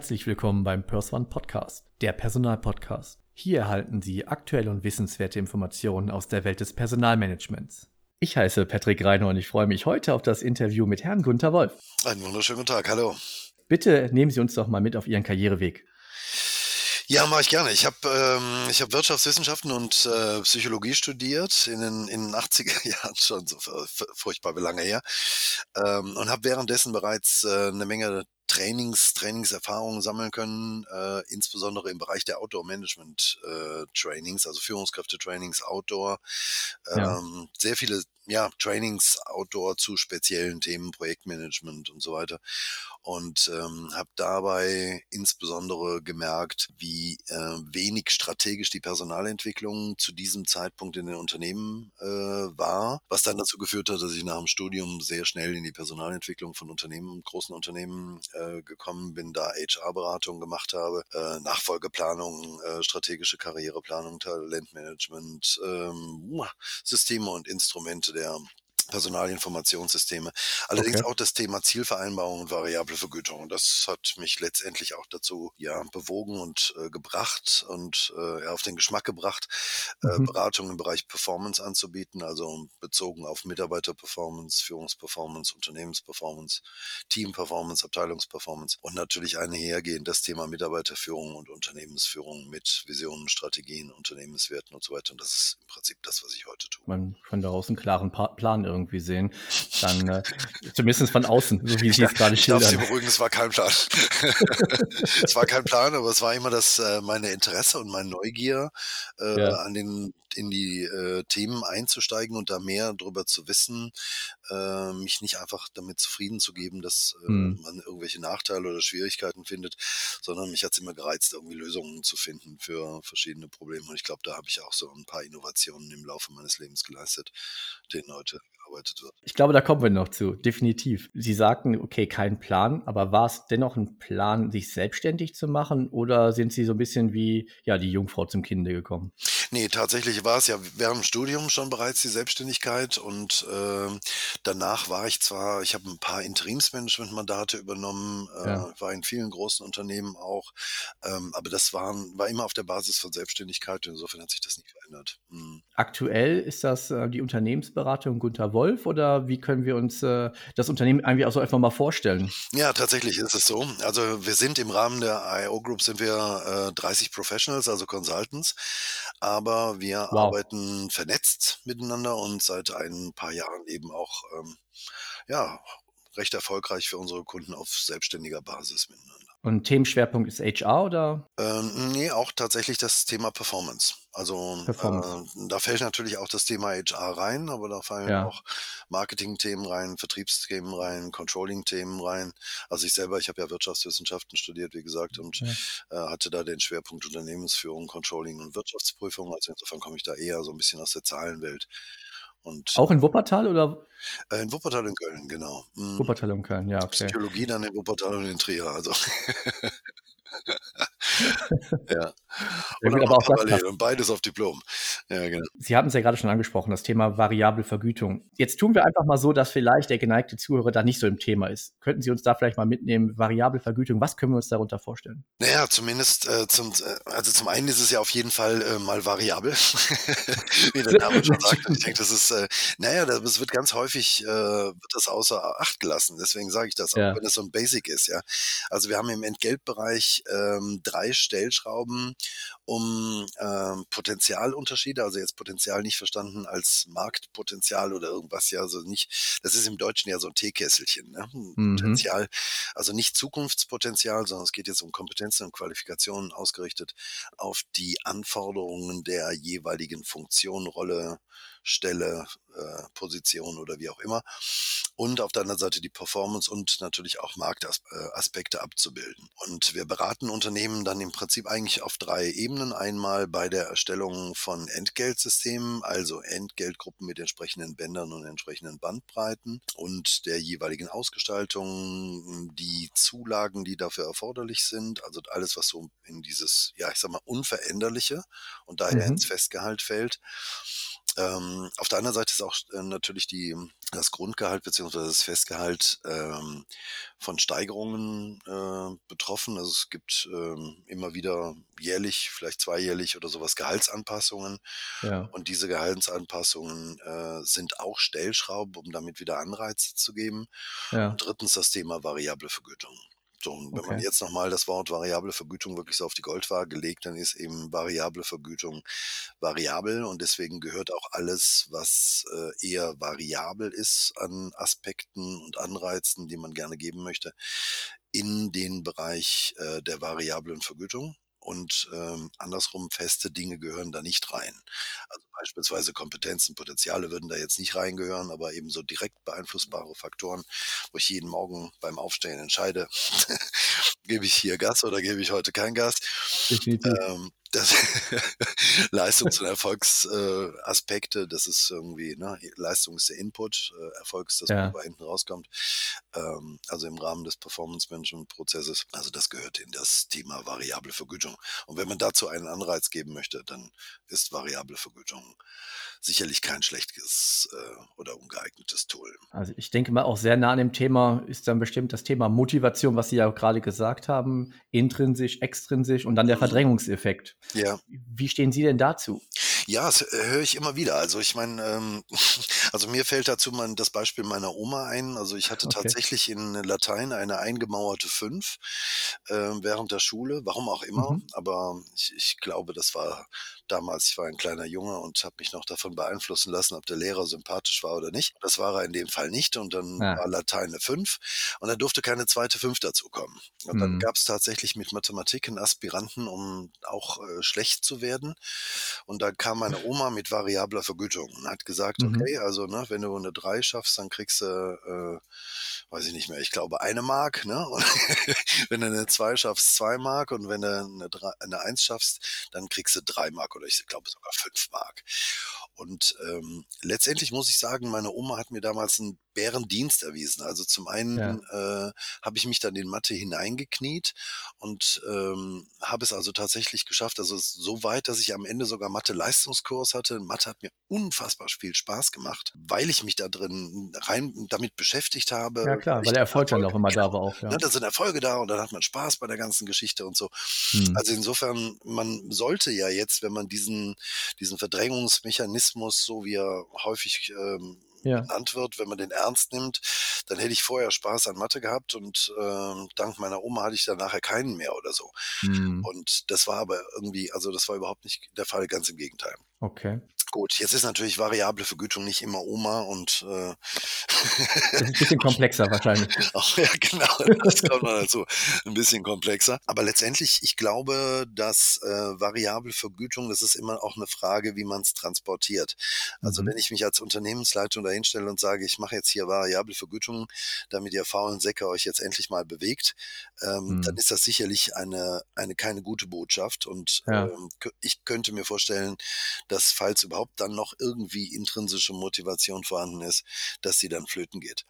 Herzlich willkommen beim PersOne Podcast, der Personalpodcast. Hier erhalten Sie aktuelle und wissenswerte Informationen aus der Welt des Personalmanagements. Ich heiße Patrick Reiner und ich freue mich heute auf das Interview mit Herrn Gunther Wolf. Einen wunderschönen guten Tag, hallo. Bitte nehmen Sie uns doch mal mit auf Ihren Karriereweg. Ja, mache ich gerne. Ich habe ähm, ich hab Wirtschaftswissenschaften und äh, Psychologie studiert in den, in den 80er Jahren, schon so furchtbar lange her, ähm, und habe währenddessen bereits äh, eine Menge Trainings, Trainingserfahrungen sammeln können, äh, insbesondere im Bereich der Outdoor-Management-Trainings, äh, also Führungskräfte-Trainings, Outdoor. Ähm, ja. Sehr viele ja, Trainings Outdoor zu speziellen Themen, Projektmanagement und so weiter. Und ähm, habe dabei insbesondere gemerkt, wie äh, wenig strategisch die Personalentwicklung zu diesem Zeitpunkt in den Unternehmen äh, war, was dann dazu geführt hat, dass ich nach dem Studium sehr schnell in die Personalentwicklung von Unternehmen, großen Unternehmen äh, gekommen bin, da HR-Beratung gemacht habe, äh, Nachfolgeplanung, äh, strategische Karriereplanung, Talentmanagement, ähm, Systeme und Instrumente der Personalinformationssysteme. Allerdings okay. auch das Thema Zielvereinbarung und variable Vergütung. Das hat mich letztendlich auch dazu ja bewogen und äh, gebracht und äh, auf den Geschmack gebracht, äh, mhm. Beratung im Bereich Performance anzubieten, also bezogen auf Mitarbeiterperformance, Führungsperformance, Unternehmensperformance, Teamperformance, Abteilungsperformance und natürlich einhergehend das Thema Mitarbeiterführung und Unternehmensführung mit Visionen, Strategien, Unternehmenswerten und so weiter. Und das ist im Prinzip das, was ich heute tue. Man kann daraus einen klaren pa Plan irgendwie irgendwie sehen, dann äh, zumindest von außen, so wie Sie es gerade schildern. Ich darf Sie beruhigen, es war kein Plan. es war kein Plan, aber es war immer das äh, meine Interesse und meine Neugier äh, ja. an den in die äh, Themen einzusteigen und da mehr darüber zu wissen, äh, mich nicht einfach damit zufrieden zu geben, dass äh, hm. man irgendwelche Nachteile oder Schwierigkeiten findet, sondern mich hat es immer gereizt, irgendwie Lösungen zu finden für verschiedene Probleme. Und ich glaube, da habe ich auch so ein paar Innovationen im Laufe meines Lebens geleistet, denen heute gearbeitet wird. Ich glaube, da kommen wir noch zu, definitiv. Sie sagten, okay, kein Plan, aber war es dennoch ein Plan, sich selbstständig zu machen oder sind Sie so ein bisschen wie ja, die Jungfrau zum Kinde gekommen? Nee, tatsächlich war es ja während dem Studium schon bereits die Selbstständigkeit und äh, danach war ich zwar, ich habe ein paar Interimsmanagement-Mandate übernommen, äh, ja. war in vielen großen Unternehmen auch, ähm, aber das waren, war immer auf der Basis von Selbstständigkeit und insofern hat sich das nicht verändert. Mhm. Aktuell ist das äh, die Unternehmensberatung Gunter Wolf oder wie können wir uns äh, das Unternehmen irgendwie auch so einfach mal vorstellen? Ja, tatsächlich ist es so. Also wir sind im Rahmen der IO Group sind wir 30 äh, Professionals, also Consultants, aber wir wow. arbeiten vernetzt miteinander und seit ein paar Jahren eben auch ähm, ja, recht erfolgreich für unsere Kunden auf selbstständiger Basis miteinander. Und Themenschwerpunkt ist HR oder? Ähm, nee, auch tatsächlich das Thema Performance. Also Performance. Äh, da fällt natürlich auch das Thema HR rein, aber da fallen ja. auch Marketing-Themen rein, Vertriebsthemen rein, Controlling-Themen rein. Also ich selber, ich habe ja Wirtschaftswissenschaften studiert, wie gesagt, und ja. äh, hatte da den Schwerpunkt Unternehmensführung, Controlling und Wirtschaftsprüfung. Also insofern komme ich da eher so ein bisschen aus der Zahlenwelt. Und, auch in Wuppertal oder? Äh, in Wuppertal und Köln, genau. Mhm. Wuppertal und Köln, ja, okay. Psychologie dann in Wuppertal und in Trier, also. ja. Und, aber auch parallel und beides auf Diplom. Ja, genau. Sie haben es ja gerade schon angesprochen, das Thema variable Vergütung. Jetzt tun wir einfach mal so, dass vielleicht der geneigte Zuhörer da nicht so im Thema ist. Könnten Sie uns da vielleicht mal mitnehmen, variable Vergütung, was können wir uns darunter vorstellen? Naja, zumindest äh, zum, äh, also zum einen ist es ja auf jeden Fall äh, mal variabel, wie der Name schon sagt. Und ich denke, das ist, äh, naja, das wird ganz häufig, äh, wird das außer Acht gelassen. Deswegen sage ich das, auch ja. wenn es so ein Basic ist, ja. Also wir haben im Entgeltbereich ähm, drei Stellschrauben, um ähm, Potenzialunterschiede, also jetzt Potenzial nicht verstanden als Marktpotenzial oder irgendwas, ja, also nicht, das ist im Deutschen ja so ein Teekesselchen, ne? Mhm. Potenzial, also nicht Zukunftspotenzial, sondern es geht jetzt um Kompetenzen und Qualifikationen ausgerichtet auf die Anforderungen der jeweiligen Funktion, Rolle, Stelle, äh, Position oder wie auch immer. Und auf der anderen Seite die Performance und natürlich auch Marktaspekte äh, abzubilden. Und wir beraten Unternehmen dann im Prinzip eigentlich auf drei Ebenen. Einmal bei der Erstellung von Entgeltsystemen, also Entgeltgruppen mit entsprechenden Bändern und entsprechenden Bandbreiten und der jeweiligen Ausgestaltung, die Zulagen, die dafür erforderlich sind, also alles, was so in dieses, ja, ich sag mal, Unveränderliche und daher mhm. ins Festgehalt fällt Ähm, auf der anderen Seite ist auch äh, natürlich die, das Grundgehalt beziehungsweise das Festgehalt ähm, von Steigerungen äh, betroffen. Also es gibt ähm, immer wieder jährlich, vielleicht zweijährlich oder sowas Gehaltsanpassungen. Ja. Und diese Gehaltsanpassungen äh, sind auch Stellschrauben, um damit wieder Anreize zu geben. Ja. Und drittens das Thema variable Vergütung. So, und wenn man Okay. jetzt nochmal das Wort variable Vergütung wirklich so auf die Goldwaage legt, dann ist eben variable Vergütung variabel und deswegen gehört auch alles, was äh, eher variabel ist an Aspekten und Anreizen, die man gerne geben möchte, in den Bereich äh, der variablen Vergütung. Und ähm, andersrum, feste Dinge gehören da nicht rein. Also beispielsweise Kompetenzen, Potenziale würden da jetzt nicht reingehören, aber eben so direkt beeinflussbare Faktoren, wo ich jeden Morgen beim Aufstehen entscheide, gebe ich hier Gas oder gebe ich heute kein Gas. Definitiv. Ähm, das Leistungs- und Erfolgsaspekte, äh, das ist irgendwie, ne, Leistung ist der Input, äh, Erfolg ist das, was Ja. dabei hinten rauskommt. Ähm, also im Rahmen des Performance-Management-Prozesses. Also das gehört in das Thema variable Vergütung. Und wenn man dazu einen Anreiz geben möchte, dann ist variable Vergütung sicherlich kein schlechtes äh, oder ungeeignetes Tool. Also ich denke mal auch sehr nah an dem Thema ist dann bestimmt das Thema Motivation, was Sie ja gerade gesagt haben, intrinsisch, extrinsisch und dann der. Verdrängungseffekt. Ja. Wie stehen Sie denn dazu? Ja, das höre ich immer wieder. Also ich meine, ähm, also mir fällt dazu mal das Beispiel meiner Oma ein. Also ich hatte Okay. tatsächlich in Latein eine eingemauerte Fünf äh, während der Schule, warum auch immer. Mhm. Aber ich, ich glaube, das war damals, ich war ein kleiner Junge und habe mich noch davon beeinflussen lassen, ob der Lehrer sympathisch war oder nicht. Das war er in dem Fall nicht und dann Ah. war Latein eine Fünf und da durfte keine zweite Fünf dazukommen. Und dann Mhm. gab es tatsächlich mit Mathematik einen Aspiranten, um auch äh, schlecht zu werden. Und da kam meine Oma mit variabler Vergütung und hat gesagt, Mhm. okay, also ne, wenn du eine 3 schaffst, dann kriegst du, äh, weiß ich nicht mehr, ich glaube eine Mark. Ne? Und wenn du eine 2 schaffst, 2 Mark. Und wenn du eine, 3, eine 1 schaffst, dann kriegst du 3 Mark oder ich glaube sogar 5 Mark. Und ähm, letztendlich muss ich sagen, meine Oma hat mir damals einen Bärendienst erwiesen. Also zum einen Ja. äh, habe ich mich dann in Mathe hineingekniet und ähm, habe es also tatsächlich geschafft. Also so weit, dass ich am Ende sogar Mathe-Leistungskurs hatte. Mathe hat mir unfassbar viel Spaß gemacht, weil ich mich da drin rein damit beschäftigt habe. Ja klar, weil der Erfolg dann auch immer da war auch, ja. Ne, da sind Erfolge da und dann hat man Spaß bei der ganzen Geschichte und so. Hm. Also insofern, man sollte ja jetzt, wenn man diesen, diesen Verdrängungsmechanismus, so wie er häufig ähm, Ja. genannt wird, wenn man den ernst nimmt, dann hätte ich vorher Spaß an Mathe gehabt und ähm, dank meiner Oma hatte ich dann nachher keinen mehr oder so. Hm. Und das war aber irgendwie, also das war überhaupt nicht der Fall, ganz im Gegenteil. Okay. Gut, jetzt ist natürlich variable Vergütung nicht immer Oma und äh, Das ist ein bisschen komplexer wahrscheinlich. Auch, ja, genau, das kommt noch dazu. Ein bisschen komplexer. Aber letztendlich, ich glaube, dass äh, variable Vergütung, das ist immer auch eine Frage, wie man es transportiert. Also Mhm. wenn ich mich als Unternehmensleitung dahinstelle und sage, ich mache jetzt hier variable Vergütung, damit ihr faulen Säcke euch jetzt endlich mal bewegt, ähm, Mhm. dann ist das sicherlich eine, eine keine gute Botschaft. Und Ja. ähm, ich könnte mir vorstellen, dass falls überhaupt dann noch irgendwie intrinsische Motivation vorhanden ist, dass sie dann flöten geht.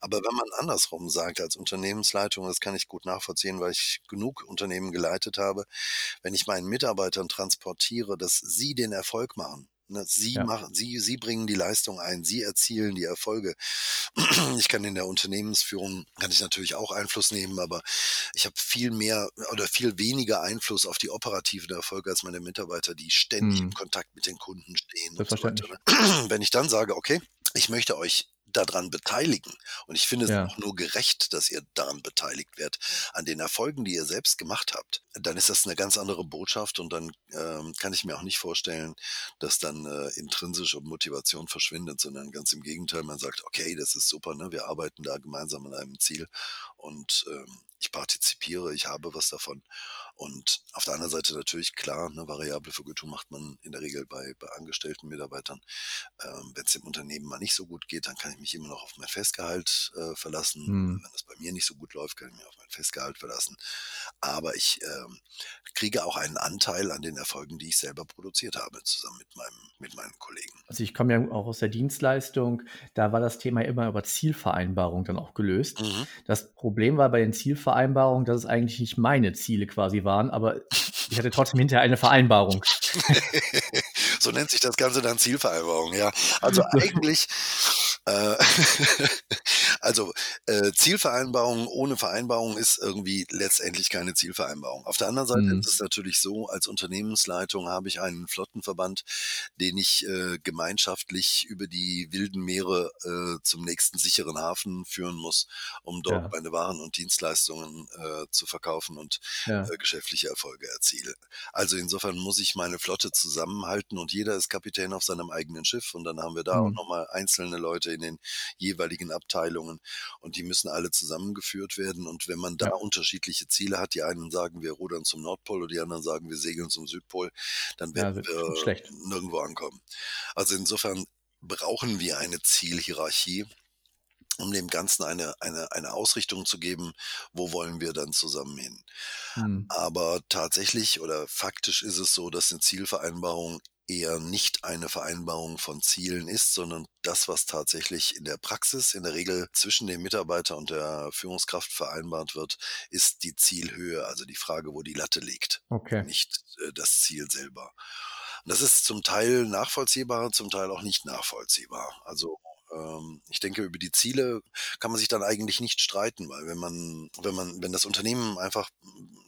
Aber wenn man andersrum sagt als Unternehmensleitung, das kann ich gut nachvollziehen, weil ich genug Unternehmen geleitet habe, wenn ich meinen Mitarbeitern transportiere, dass sie den Erfolg machen. Ne, Sie Ja. machen, sie, sie bringen die Leistung ein, sie erzielen die Erfolge. Ich kann in der Unternehmensführung, kann ich natürlich auch Einfluss nehmen, aber ich habe viel mehr oder viel weniger Einfluss auf die operativen Erfolge als meine Mitarbeiter, die ständig Hm. im Kontakt mit den Kunden stehen und so weiter. ne? Wenn ich dann sage, okay, ich möchte euch daran beteiligen und ich finde es Ja. auch nur gerecht, dass ihr daran beteiligt werdet, an den Erfolgen, die ihr selbst gemacht habt, dann ist das eine ganz andere Botschaft und dann ähm, kann ich mir auch nicht vorstellen, dass dann äh, intrinsische Motivation verschwindet, sondern ganz im Gegenteil, man sagt, okay, das ist super, ne? wir arbeiten da gemeinsam an einem Ziel und ähm, ich partizipiere, ich habe was davon. Und auf der anderen Seite natürlich klar, eine variable Vergütung macht man in der Regel bei, bei angestellten Mitarbeitern. Ähm, Wenn es dem Unternehmen mal nicht so gut geht, dann kann ich mich immer noch auf mein Festgehalt äh, verlassen. Hm. Wenn es bei mir nicht so gut läuft, kann ich mich auf mein Festgehalt verlassen. Aber ich ähm, kriege auch einen Anteil an den Erfolgen, die ich selber produziert habe, zusammen mit, meinem, mit meinen Kollegen. Also ich komme ja auch aus der Dienstleistung, da war das Thema immer über Zielvereinbarung dann auch gelöst. Mhm. Das Problem war bei den Zielvereinbarungen, dass es eigentlich nicht meine Ziele quasi waren, aber ich hatte trotzdem hinterher eine Vereinbarung. So nennt sich das Ganze dann Zielvereinbarung, ja. Also eigentlich, also äh, Zielvereinbarung ohne Vereinbarung ist irgendwie letztendlich keine Zielvereinbarung. Auf der anderen Seite Mhm. ist es natürlich so, als Unternehmensleitung habe ich einen Flottenverband, den ich äh, gemeinschaftlich über die wilden Meere äh, zum nächsten sicheren Hafen führen muss, um dort Ja. meine Waren und Dienstleistungen äh, zu verkaufen und Ja. äh, geschäftliche Erfolge erziele. Also insofern muss ich meine Flotte zusammenhalten und jeder ist Kapitän auf seinem eigenen Schiff und dann haben wir da auch Mhm. nochmal einzelne Leute in den jeweiligen Abteilungen und die müssen alle zusammengeführt werden und wenn man da Ja. unterschiedliche Ziele hat, die einen sagen, wir rudern zum Nordpol oder die anderen sagen, wir segeln zum Südpol, dann Ja, werden wird wir schlecht. nirgendwo ankommen. Also insofern brauchen wir eine Zielhierarchie, um dem Ganzen eine, eine, eine Ausrichtung zu geben, wo wollen wir dann zusammen hin. Mhm. Aber tatsächlich oder faktisch ist es so, dass eine Zielvereinbarung eher nicht eine Vereinbarung von Zielen ist, sondern das, was tatsächlich in der Praxis in der Regel zwischen dem Mitarbeiter und der Führungskraft vereinbart wird, ist die Zielhöhe, also die Frage, wo die Latte liegt, Okay. nicht äh, das Ziel selber. Und das ist zum Teil nachvollziehbar, zum Teil auch nicht nachvollziehbar. Also ähm, ich denke, über die Ziele kann man sich dann eigentlich nicht streiten, weil wenn man, wenn man, wenn das Unternehmen einfach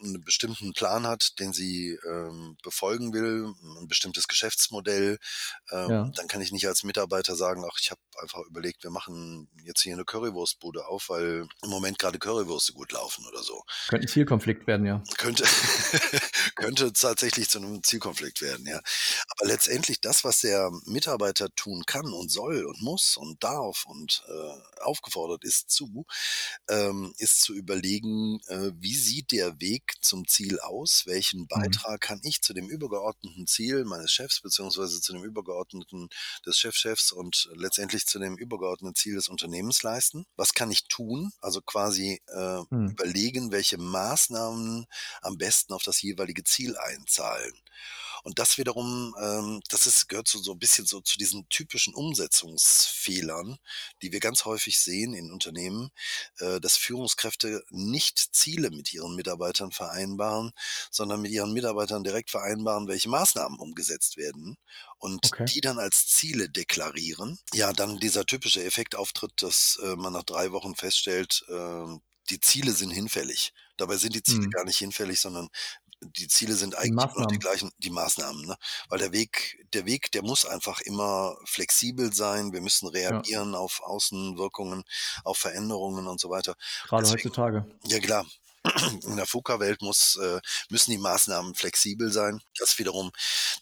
einen bestimmten Plan hat, den sie ähm, befolgen will, ein bestimmtes Geschäftsmodell, ähm, Ja. dann kann ich nicht als Mitarbeiter sagen, ach, ich habe einfach überlegt, wir machen jetzt hier eine Currywurstbude auf, weil im Moment gerade Currywürste gut laufen oder so. Könnte ein Zielkonflikt werden, ja. Könnte, könnte tatsächlich zu einem Zielkonflikt werden, ja. Aber letztendlich das, was der Mitarbeiter tun kann und soll und muss und darf und äh, aufgefordert ist zu, ähm, ist zu überlegen, äh, wie sieht der Weg zum Ziel aus? Welchen Mhm. Beitrag kann ich zu dem übergeordneten Ziel meines Chefs beziehungsweise zu dem übergeordneten des Chefchefs und letztendlich zu dem übergeordneten Ziel des Unternehmens leisten? Was kann ich tun? Also quasi äh, Mhm. überlegen, welche Maßnahmen am besten auf das jeweilige Ziel einzahlen. Und das wiederum, ähm, das ist, gehört so, so ein bisschen so zu diesen typischen Umsetzungsfehlern, die wir ganz häufig sehen in Unternehmen, äh, dass Führungskräfte nicht Ziele mit ihren Mitarbeitern vereinbaren, sondern mit ihren Mitarbeitern direkt vereinbaren, welche Maßnahmen umgesetzt werden und Okay. die dann als Ziele deklarieren. Ja, dann dieser typische Effekt auftritt, dass äh, man nach drei Wochen feststellt, äh, die Ziele sind hinfällig. Dabei sind die Ziele Mhm. gar nicht hinfällig, sondern die Ziele sind eigentlich noch die Maßnahmen. gleichen, die Maßnahmen, ne? Weil der Weg, der Weg, der muss einfach immer flexibel sein. Wir müssen Ja. reagieren auf Außenwirkungen, auf Veränderungen und so weiter. Gerade Deswegen, heutzutage. ja klar, in der VUCA-Welt muss, äh, müssen die Maßnahmen flexibel sein. Das wiederum,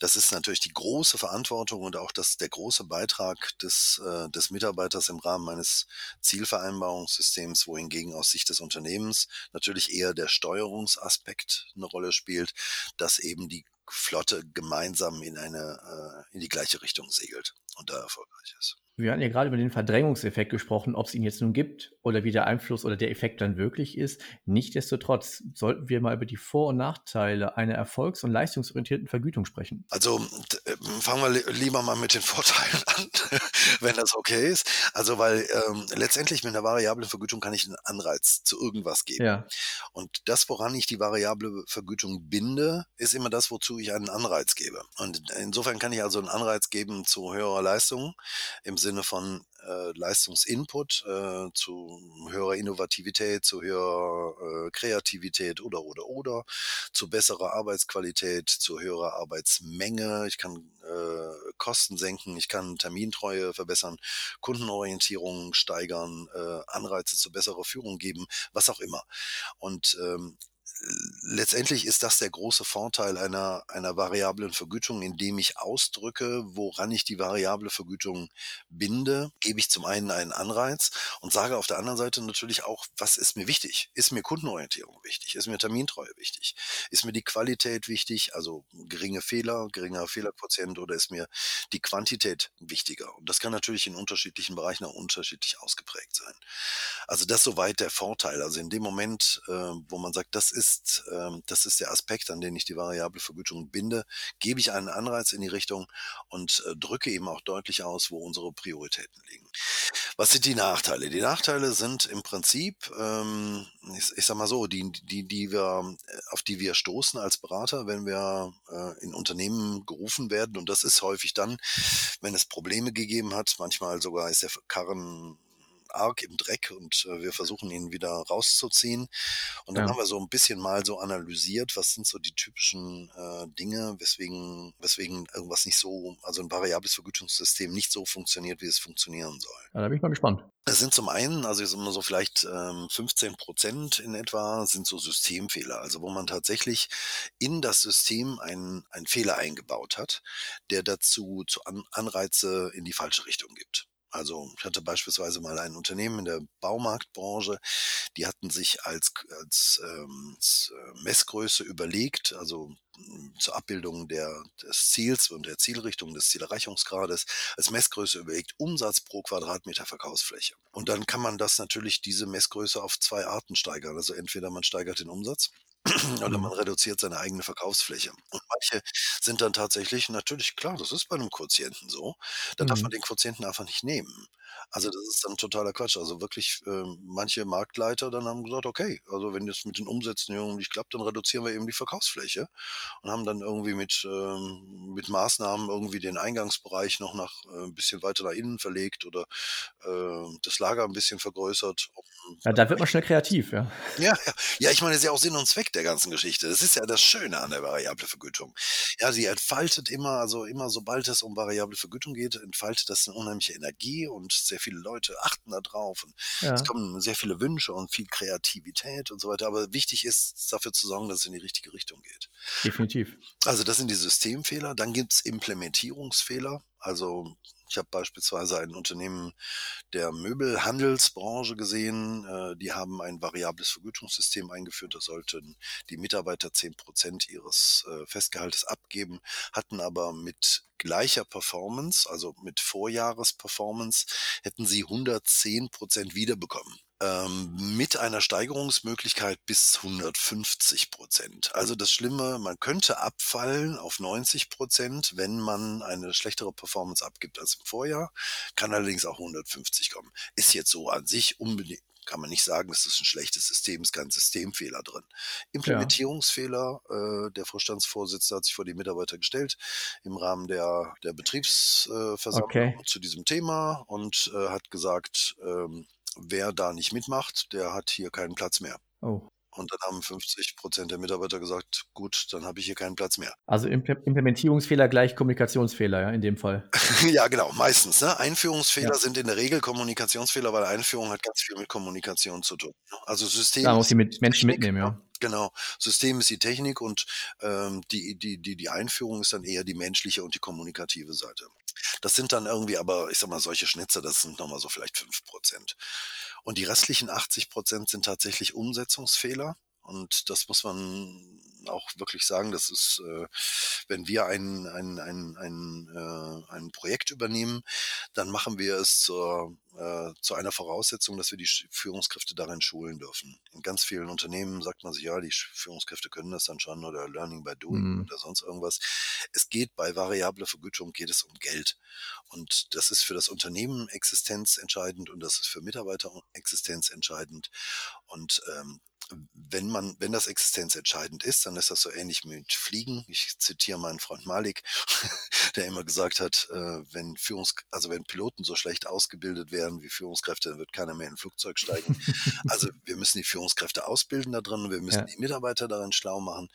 das ist natürlich die große Verantwortung und auch das, der große Beitrag des, äh, des Mitarbeiters im Rahmen eines Zielvereinbarungssystems, wohingegen aus Sicht des Unternehmens natürlich eher der Steuerungsaspekt eine Rolle spielt, dass eben die Flotte gemeinsam in eine, äh, in die gleiche Richtung segelt und da erfolgreich ist. Wir hatten ja gerade über den Verdrängungseffekt gesprochen, ob es ihn jetzt nun gibt oder wie der Einfluss oder der Effekt dann wirklich ist. Nichtsdestotrotz sollten wir mal über die Vor- und Nachteile einer erfolgs- und leistungsorientierten Vergütung sprechen. Also d- äh, fangen wir li- lieber mal mit den Vorteilen an, wenn das okay ist. Also weil ähm, letztendlich mit einer variablen Vergütung kann ich einen Anreiz zu irgendwas geben. Ja, Und das, woran ich die variable Vergütung binde, ist immer das, wozu ich einen Anreiz gebe. Und insofern kann ich also einen Anreiz geben zu höherer Leistung im Sinne von äh, Leistungsinput, äh, zu höherer Innovativität, zu höherer äh, Kreativität oder oder oder, zu besserer Arbeitsqualität, zu höherer Arbeitsmenge. Ich kann äh, Kosten senken, ich kann Termintreue verbessern, Kundenorientierung steigern, äh, Anreize zu besserer Führung geben, was auch immer. Und ähm, letztendlich ist das der große Vorteil einer, einer variablen Vergütung, indem ich ausdrücke, woran ich die variable Vergütung binde, gebe ich zum einen einen Anreiz und sage auf der anderen Seite natürlich auch, was ist mir wichtig? Ist mir Kundenorientierung wichtig? Ist mir Termintreue wichtig? Ist mir die Qualität wichtig? Also geringe Fehler, geringer Fehlerquotient oder ist mir die Quantität wichtiger? Und das kann natürlich in unterschiedlichen Bereichen auch unterschiedlich ausgeprägt sein. Also das soweit der Vorteil. Also in dem Moment, äh, wo man sagt, das ist, ähm, das ist der Aspekt, an den ich die variable Vergütung binde, gebe ich einen Anreiz in die Richtung und äh, drücke eben auch deutlich aus, wo unsere Prioritäten liegen. Was sind die Nachteile? Die Nachteile sind im Prinzip, ähm, ich, ich sag mal so, die, die, die wir, äh, auf die wir stoßen als Berater, wenn wir äh, in Unternehmen gerufen werden. Und das ist häufig dann, wenn es Probleme gegeben hat. Manchmal sogar ist der Karren arg im Dreck und äh, wir versuchen ihn wieder rauszuziehen. Und dann ja. haben wir so ein bisschen mal so analysiert, was sind so die typischen äh, Dinge, weswegen, weswegen irgendwas nicht so, also ein variables Vergütungssystem nicht so funktioniert, wie es funktionieren soll. Ja, da bin ich mal gespannt. Es sind zum einen, also jetzt immer so vielleicht ähm, 15 Prozent in etwa, sind so Systemfehler, also wo man tatsächlich in das System einen, einen Fehler eingebaut hat, der dazu zu An Anreize in die falsche Richtung gibt. Also ich hatte beispielsweise mal ein Unternehmen in der Baumarktbranche, die hatten sich als, als, ähm, als äh, Messgröße überlegt, also hm, zur Abbildung der, des Ziels und der Zielrichtung des Zielerreichungsgrades als Messgröße überlegt, Umsatz pro Quadratmeter Verkaufsfläche. Und dann kann man das natürlich, diese Messgröße auf zwei Arten steigern. Also entweder man steigert den Umsatz oder man reduziert seine eigene Verkaufsfläche. Und manche sind dann tatsächlich natürlich klar, das ist bei einem Quotienten so, dann darf man mhm. den Quotienten einfach nicht nehmen. Also, das ist dann totaler Quatsch. Also, wirklich, ähm, manche Marktleiter dann haben gesagt: „Okay, also wenn das mit den Umsätzen irgendwie nicht klappt, dann reduzieren wir eben die Verkaufsfläche“ und haben dann irgendwie mit ähm, mit Maßnahmen irgendwie den Eingangsbereich noch nach äh, 'n bisschen weiter nach innen verlegt oder, äh, das Lager ein bisschen vergrößert, um Ja, da wird man schnell kreativ, ja. Ja, ja. Ja, ich meine, das ist ja auch Sinn und Zweck der ganzen Geschichte. Das ist ja das Schöne an der variable Vergütung. Ja, sie entfaltet immer also immer sobald es um variable Vergütung geht, entfaltet das 'ne unheimliche Energie und sehr viele Leute achten da drauf und ja. es kommen sehr viele Wünsche und viel Kreativität und so weiter. Aber wichtig ist, dafür zu sorgen, dass es in die richtige Richtung geht. Definitiv. Also das sind die Systemfehler. Dann gibt es Implementierungsfehler. Also ich habe beispielsweise ein Unternehmen der Möbelhandelsbranche gesehen. Äh, die haben ein variables Vergütungssystem eingeführt. Da sollten die Mitarbeiter 10 Prozent ihres äh, Festgehaltes abgeben, hatten aber mit gleicher Performance, also mit Vorjahresperformance, hätten sie 110 Prozent wiederbekommen ähm, mit einer Steigerungsmöglichkeit bis 150 Prozent. Also das Schlimme, man könnte abfallen auf 90 Prozent, wenn man eine schlechtere Performance abgibt als im Vorjahr, kann allerdings auch 150 kommen. Ist jetzt so an sich unbedingt kann man nicht sagen, es ist ein schlechtes System, ist kein Systemfehler drin. Implementierungsfehler, ja. äh, der Vorstandsvorsitzende hat sich vor die Mitarbeiter gestellt im Rahmen der, der Betriebsversammlung okay. zu diesem Thema und äh, hat gesagt, ähm, wer da nicht mitmacht, der hat hier keinen Platz mehr. Oh. Und dann haben 50 Prozent der Mitarbeiter gesagt, gut, dann habe ich hier keinen Platz mehr. Also Implementierungsfehler gleich Kommunikationsfehler, ja, in dem Fall. ja, genau, meistens. Ne? Einführungsfehler ja. sind in der Regel Kommunikationsfehler, weil Einführung hat ganz viel mit Kommunikation zu tun. Ne? Also System. Da muss sie mit Menschen mitnehmen, ja. Genau. System ist die Technik und ähm, die, die, die, die Einführung ist dann eher die menschliche und die kommunikative Seite. Das sind dann irgendwie aber, ich sag mal, solche Schnitzer, das sind nochmal so vielleicht fünf Prozent. Und die restlichen 80 Prozent sind tatsächlich Umsetzungsfehler. Und das muss man auch wirklich sagen, das ist, äh, wenn wir ein, ein, ein, ein, äh, ein Projekt übernehmen, dann machen wir es zur, äh, zu einer Voraussetzung, dass wir die Führungskräfte darin schulen dürfen. In ganz vielen Unternehmen sagt man sich, ja, die Führungskräfte können das dann schon oder Learning by Doing mhm. oder sonst irgendwas. Es geht bei variabler Vergütung geht es um Geld. Und das ist für das Unternehmen existenzentscheidend und das ist für Mitarbeiter existenzentscheidend. Und ähm, wenn man, wenn das existenzentscheidend ist, dann ist das so ähnlich mit Fliegen. Ich zitiere meinen Freund Malik, der immer gesagt hat, äh, wenn Führungs, also wenn Piloten so schlecht ausgebildet werden wie Führungskräfte, dann wird keiner mehr in ein Flugzeug steigen. also wir müssen die Führungskräfte ausbilden da drin, wir müssen ja. die Mitarbeiter darin schlau machen.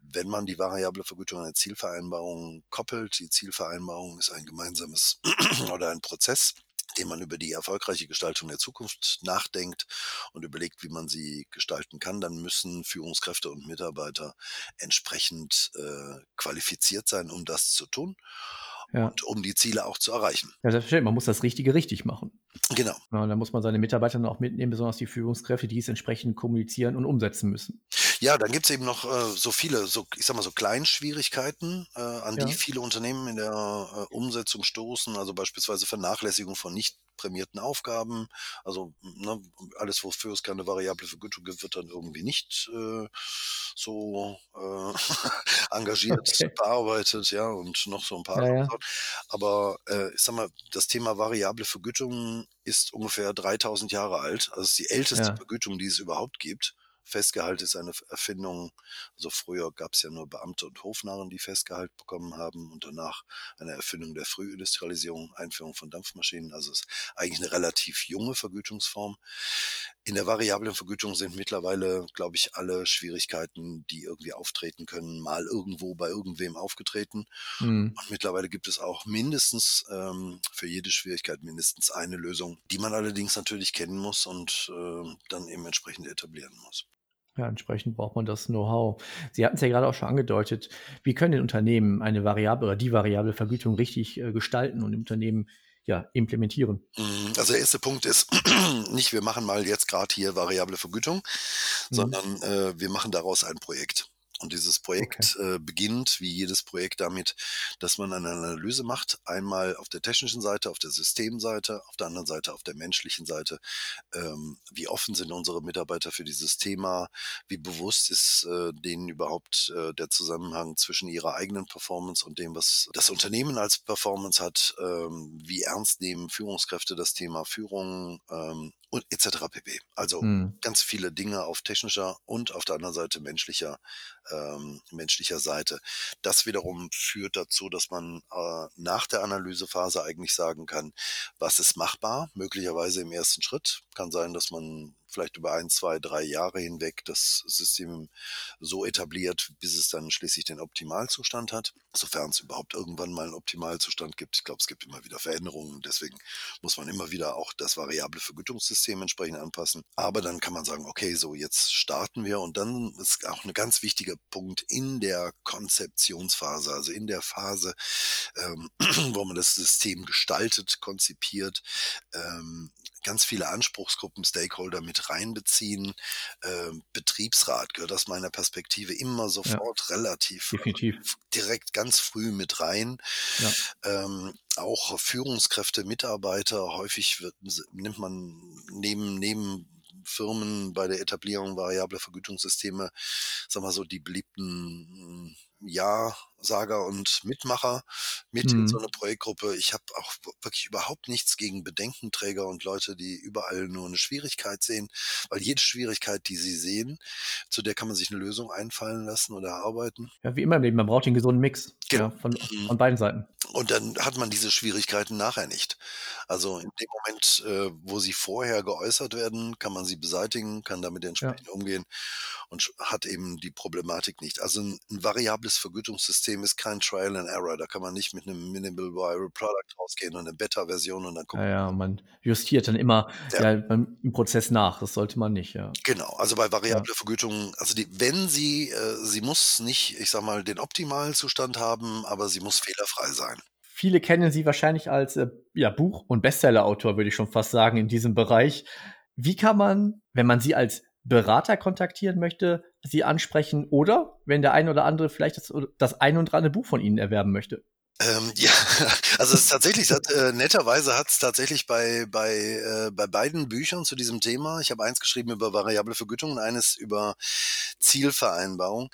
Wenn man die variable Vergütung an eine Zielvereinbarung koppelt, die Zielvereinbarung ist ein gemeinsames oder ein Prozess, indem man über die erfolgreiche Gestaltung der Zukunft nachdenkt und überlegt, wie man sie gestalten kann, dann müssen Führungskräfte und Mitarbeiter entsprechend äh, qualifiziert sein, um das zu tun ja. und um die Ziele auch zu erreichen. Ja, selbstverständlich. Man muss das Richtige richtig machen. Genau. Ja, da muss man seine Mitarbeiter dann auch mitnehmen, besonders die Führungskräfte, die es entsprechend kommunizieren und umsetzen müssen. Ja, dann gibt es eben noch äh, so viele, so, ich sag mal, so Kleinschwierigkeiten, äh, an ja. die viele Unternehmen in der äh, Umsetzung stoßen, also beispielsweise Vernachlässigung von nicht prämierten Aufgaben. Also ne, alles, wofür es keine variable Vergütung gibt, wird dann irgendwie nicht äh, so äh, engagiert okay. bearbeitet, ja, und noch so ein paar. Ja, ja. Aber äh, ich sag mal, das Thema variable Vergütung ist ungefähr 3000 Jahre alt. Also es ist die älteste ja. Vergütung, die es überhaupt gibt. Festgehalt ist eine Erfindung. Also früher gab es ja nur Beamte und Hofnarren, die Festgehalt bekommen haben und danach eine Erfindung der Frühindustrialisierung, Einführung von Dampfmaschinen. Also es ist eigentlich eine relativ junge Vergütungsform. In der variablen Vergütung sind mittlerweile, glaube ich, alle Schwierigkeiten, die irgendwie auftreten können, mal irgendwo bei irgendwem aufgetreten. Mhm. Und mittlerweile gibt es auch mindestens ähm, für jede Schwierigkeit mindestens eine Lösung, die man allerdings natürlich kennen muss und äh, dann eben entsprechend etablieren muss. Ja, entsprechend braucht man das Know-how. Sie hatten es ja gerade auch schon angedeutet. Wie können den Unternehmen eine variable oder die variable Vergütung richtig äh, gestalten und im Unternehmen ja, implementieren? Mhm, also der erste Punkt ist nicht, wir machen mal jetzt gerade hier variable Vergütung, mhm. sondern äh, wir machen daraus ein Projekt. Und dieses Projekt okay. äh, beginnt, wie jedes Projekt, damit, dass man eine Analyse macht. Einmal auf der technischen Seite, auf der Systemseite, auf der anderen Seite, auf der menschlichen Seite. Ähm, wie offen sind unsere Mitarbeiter für dieses Thema? Wie bewusst ist äh, denen überhaupt äh, der Zusammenhang zwischen ihrer eigenen Performance und dem, was das Unternehmen als Performance hat? Ähm, wie ernst nehmen Führungskräfte das Thema Führung? Ähm, und etc. pp. Also hm. ganz viele Dinge auf technischer und auf der anderen Seite menschlicher ähm, menschlicher Seite. Das wiederum führt dazu, dass man äh, nach der Analysephase eigentlich sagen kann, was ist machbar, möglicherweise im ersten Schritt. Kann sein, dass man vielleicht über ein, zwei, drei Jahre hinweg das System so etabliert, bis es dann schließlich den Optimalzustand hat, sofern es überhaupt irgendwann mal einen Optimalzustand gibt. Ich glaube, es gibt immer wieder Veränderungen, deswegen muss man immer wieder auch das variable Vergütungssystem entsprechend anpassen. Aber dann kann man sagen, okay, so jetzt starten wir und dann ist auch ein ganz wichtiger Punkt in der Konzeptionsphase, also in der Phase, ähm, wo man das System gestaltet, konzipiert, ähm, ganz viele Anspruchsgruppen, Stakeholder mit reinbeziehen. Ähm, Betriebsrat gehört aus meiner Perspektive immer sofort ja, relativ definitiv. direkt ganz früh mit rein. Ja. Ähm, auch Führungskräfte, Mitarbeiter, häufig wird, nimmt man neben, neben Firmen bei der Etablierung variabler Vergütungssysteme, sagen wir so, die beliebten Ja-Sager und Mitmacher mit mhm. in so mhm. eine Projektgruppe. Ich habe auch wirklich überhaupt nichts gegen Bedenkenträger und Leute, die überall nur eine Schwierigkeit sehen, weil jede Schwierigkeit, die sie sehen, zu der kann man sich eine Lösung einfallen lassen oder erarbeiten. Ja, wie immer im Leben, man braucht den gesunden Mix genau. ja, von, mhm. von beiden Seiten. Und dann hat man diese Schwierigkeiten nachher nicht. Also in dem Moment, äh, wo sie vorher geäußert werden, kann man sie beseitigen, kann damit entsprechend ja. umgehen und hat eben die Problematik nicht. Also ein, ein, variables Vergütungssystem ist kein Trial and Error. Da kann man nicht mit einem Minimal Viral Product rausgehen und eine Beta-Version und dann gucken. Ja, ja, man justiert dann immer ja. ja im Prozess nach. Das sollte man nicht, ja. Genau. Also bei variable Vergütung, also die, wenn sie, äh, sie muss nicht, ich sag mal, den optimalen Zustand haben, aber sie muss fehlerfrei sein. Viele kennen Sie wahrscheinlich als äh, ja, Buch- und Bestsellerautor, würde ich schon fast sagen, in diesem Bereich. Wie kann man, wenn man Sie als Berater kontaktieren möchte, Sie ansprechen oder wenn der ein oder andere vielleicht das, das ein und andere Buch von Ihnen erwerben möchte? Ähm, ja, also es ist tatsächlich, hat, äh, netterweise hat es tatsächlich bei, bei, äh, bei beiden Büchern zu diesem Thema, ich habe eins geschrieben über variable Vergütung und eines über Zielvereinbarung,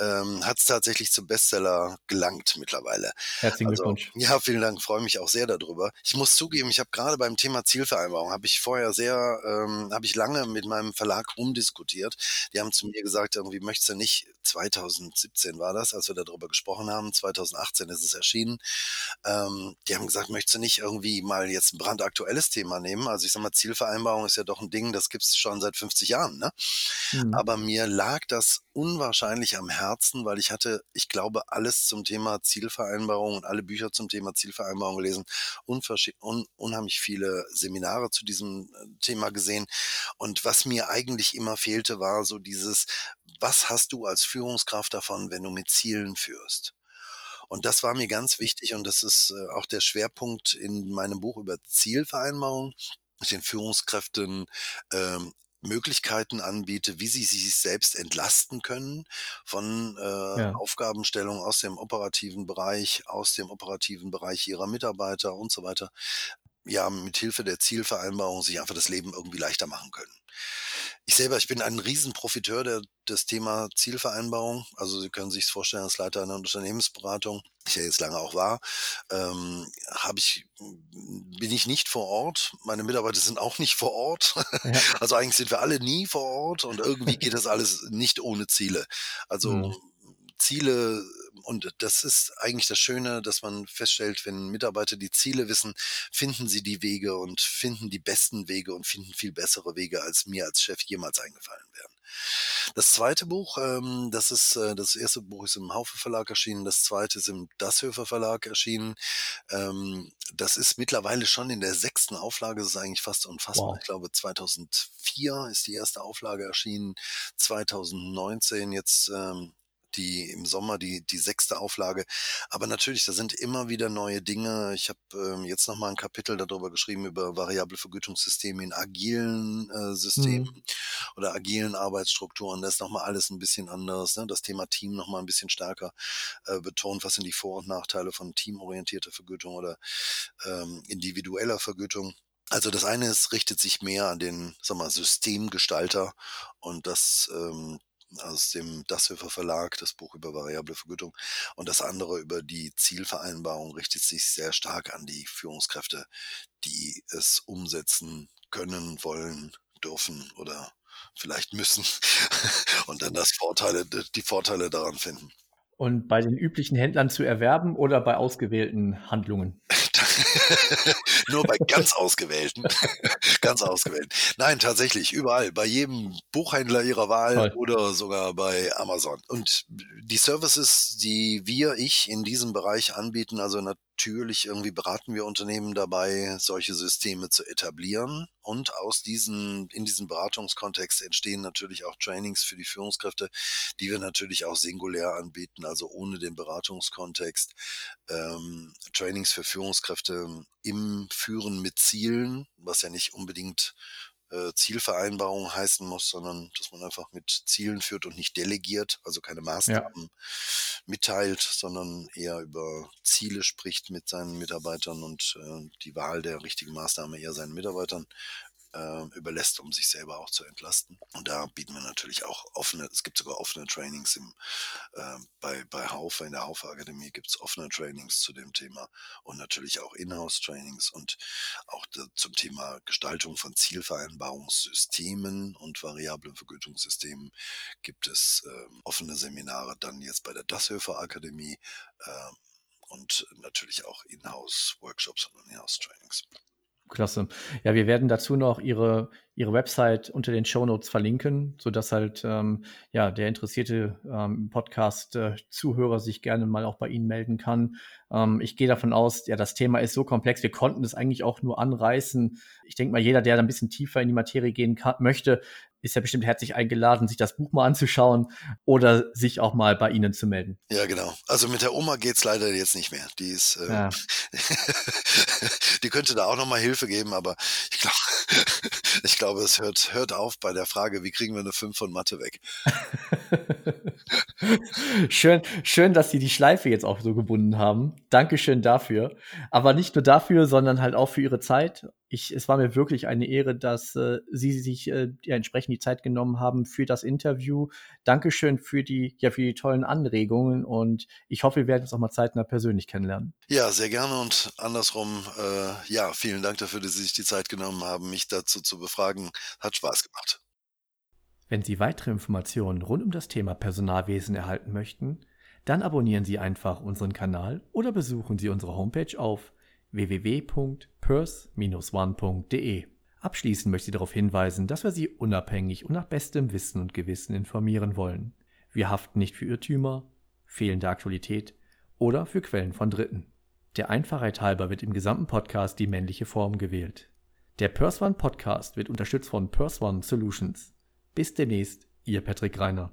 ähm, hat es tatsächlich zum Bestseller gelangt mittlerweile. Herzlichen also, Glückwunsch. Ja, vielen Dank, freue mich auch sehr darüber. Ich muss zugeben, ich habe gerade beim Thema Zielvereinbarung, habe ich vorher sehr, ähm, habe ich lange mit meinem Verlag rumdiskutiert. Die haben zu mir gesagt, irgendwie möchtest du nicht, 2017 war das, als wir darüber gesprochen haben, 2018 ist es erschienen. Ähm, die haben gesagt, möchtest du nicht irgendwie mal jetzt ein brandaktuelles Thema nehmen? Also ich sag mal, Zielvereinbarung ist ja doch ein Ding, das gibt es schon seit 50 Jahren, ne? Mhm. Aber mir lag das unwahrscheinlich am Herzen, weil ich hatte, ich glaube, alles zum Thema Zielvereinbarung und alle Bücher zum Thema Zielvereinbarung gelesen, un unheimlich viele Seminare zu diesem äh, Thema gesehen. Und was mir eigentlich immer fehlte, war so dieses, was hast du als Führungskraft davon, wenn du mit Zielen führst? Und das war mir ganz wichtig und das ist äh, auch der Schwerpunkt in meinem Buch über Zielvereinbarung den Führungskräften ähm, Möglichkeiten anbiete, wie sie sich selbst entlasten können von äh, ja. Aufgabenstellungen aus dem operativen Bereich, aus dem operativen Bereich ihrer Mitarbeiter und so weiter, ja mit Hilfe der Zielvereinbarung sich einfach das Leben irgendwie leichter machen können. Ich selber, ich bin ein Riesenprofiteur der, des Thema Zielvereinbarung. Also Sie können sich vorstellen, als Leiter einer Unternehmensberatung, ich ja jetzt lange auch war, ähm, habe ich, bin ich nicht vor Ort. Meine Mitarbeiter sind auch nicht vor Ort. Ja. Also eigentlich sind wir alle nie vor Ort und irgendwie geht das alles nicht ohne Ziele. Also mhm. Ziele und das ist eigentlich das Schöne, dass man feststellt, wenn Mitarbeiter die Ziele wissen, finden sie die Wege und finden die besten Wege und finden viel bessere Wege, als mir als Chef jemals eingefallen wären. Das zweite Buch, ähm, das ist, äh, das erste Buch ist im Haufe Verlag erschienen, das zweite ist im Dasshöfer Verlag erschienen. Ähm, das ist mittlerweile schon in der sechsten Auflage, das ist eigentlich fast unfassbar. Wow. Ich glaube, 2004 ist die erste Auflage erschienen, 2019 jetzt ähm, die im Sommer die, die sechste Auflage. Aber natürlich, da sind immer wieder neue Dinge. Ich habe ähm, jetzt nochmal ein Kapitel darüber geschrieben, über variable Vergütungssysteme in agilen äh, Systemen mhm. oder agilen Arbeitsstrukturen. Da ist nochmal alles ein bisschen anders. Ne? Das Thema Team nochmal ein bisschen stärker äh, betont. Was sind die Vor- und Nachteile von teamorientierter Vergütung oder ähm, individueller Vergütung? Also das eine ist, richtet sich mehr an den sag mal, Systemgestalter und das ähm, aus dem Dasshöfer Verlag, das Buch über variable Vergütung. Und das andere über die Zielvereinbarung richtet sich sehr stark an die Führungskräfte, die es umsetzen können, wollen, dürfen oder vielleicht müssen und dann das Vorteile, die Vorteile daran finden. Und bei den üblichen Händlern zu erwerben oder bei ausgewählten Handlungen? Nur bei ganz ausgewählten. ganz ausgewählten. Nein, tatsächlich, überall. Bei jedem Buchhändler ihrer Wahl Toll. oder sogar bei Amazon. Und die Services, die wir, ich in diesem Bereich anbieten, also natürlich irgendwie beraten wir Unternehmen dabei, solche Systeme zu etablieren. Und aus diesen, in diesem Beratungskontext entstehen natürlich auch Trainings für die Führungskräfte, die wir natürlich auch singulär anbieten, also ohne den Beratungskontext. Ähm, Trainings für Führungskräfte im Führen mit Zielen, was ja nicht unbedingt äh, Zielvereinbarung heißen muss, sondern dass man einfach mit Zielen führt und nicht delegiert, also keine Maßnahmen ja. mitteilt, sondern eher über Ziele spricht mit seinen Mitarbeitern und äh, die Wahl der richtigen Maßnahme eher seinen Mitarbeitern äh, überlässt, um sich selber auch zu entlasten. Und da bieten wir natürlich auch offene, es gibt sogar offene Trainings im, äh, bei, bei Haufe, in der Haufe Akademie gibt es offene Trainings zu dem Thema und natürlich auch Inhouse-Trainings und auch de, zum Thema Gestaltung von Zielvereinbarungssystemen und variablen Vergütungssystemen gibt es äh, offene Seminare dann jetzt bei der Dasshöfer Akademie äh, und natürlich auch Inhouse-Workshops und Inhouse-Trainings. Klasse. Ja, wir werden dazu noch Ihre, Ihre Website unter den Show Notes verlinken, sodass halt ähm, ja, der interessierte ähm, Podcast-Zuhörer sich gerne mal auch bei Ihnen melden kann. Ähm, ich gehe davon aus, ja, das Thema ist so komplex, wir konnten es eigentlich auch nur anreißen. Ich denke mal, jeder, der da ein bisschen tiefer in die Materie gehen kann, möchte, ist ja bestimmt herzlich eingeladen, sich das Buch mal anzuschauen oder sich auch mal bei Ihnen zu melden. Ja, genau. Also mit der Oma geht's leider jetzt nicht mehr. Die ist, äh, ja. die könnte da auch nochmal Hilfe geben, aber ich glaube, ich glaube, es hört, hört auf bei der Frage, wie kriegen wir eine 5 von Mathe weg? schön, schön, dass Sie die Schleife jetzt auch so gebunden haben. Dankeschön dafür. Aber nicht nur dafür, sondern halt auch für Ihre Zeit ich, es war mir wirklich eine Ehre, dass äh, Sie sich äh, ja, entsprechend die Zeit genommen haben für das Interview. Dankeschön für die, ja, für die tollen Anregungen und ich hoffe, wir werden uns auch mal zeitnah persönlich kennenlernen. Ja, sehr gerne und andersrum, äh, ja, vielen Dank dafür, dass Sie sich die Zeit genommen haben, mich dazu zu befragen. Hat Spaß gemacht. Wenn Sie weitere Informationen rund um das Thema Personalwesen erhalten möchten, dann abonnieren Sie einfach unseren Kanal oder besuchen Sie unsere Homepage auf www.purse-one.de. Abschließend möchte ich darauf hinweisen, dass wir Sie unabhängig und nach bestem Wissen und Gewissen informieren wollen. Wir haften nicht für Irrtümer, fehlende Aktualität oder für Quellen von Dritten. Der Einfachheit halber wird im gesamten Podcast die männliche Form gewählt. Der Purse One Podcast wird unterstützt von Purse One Solutions. Bis demnächst, Ihr Patrick Reiner.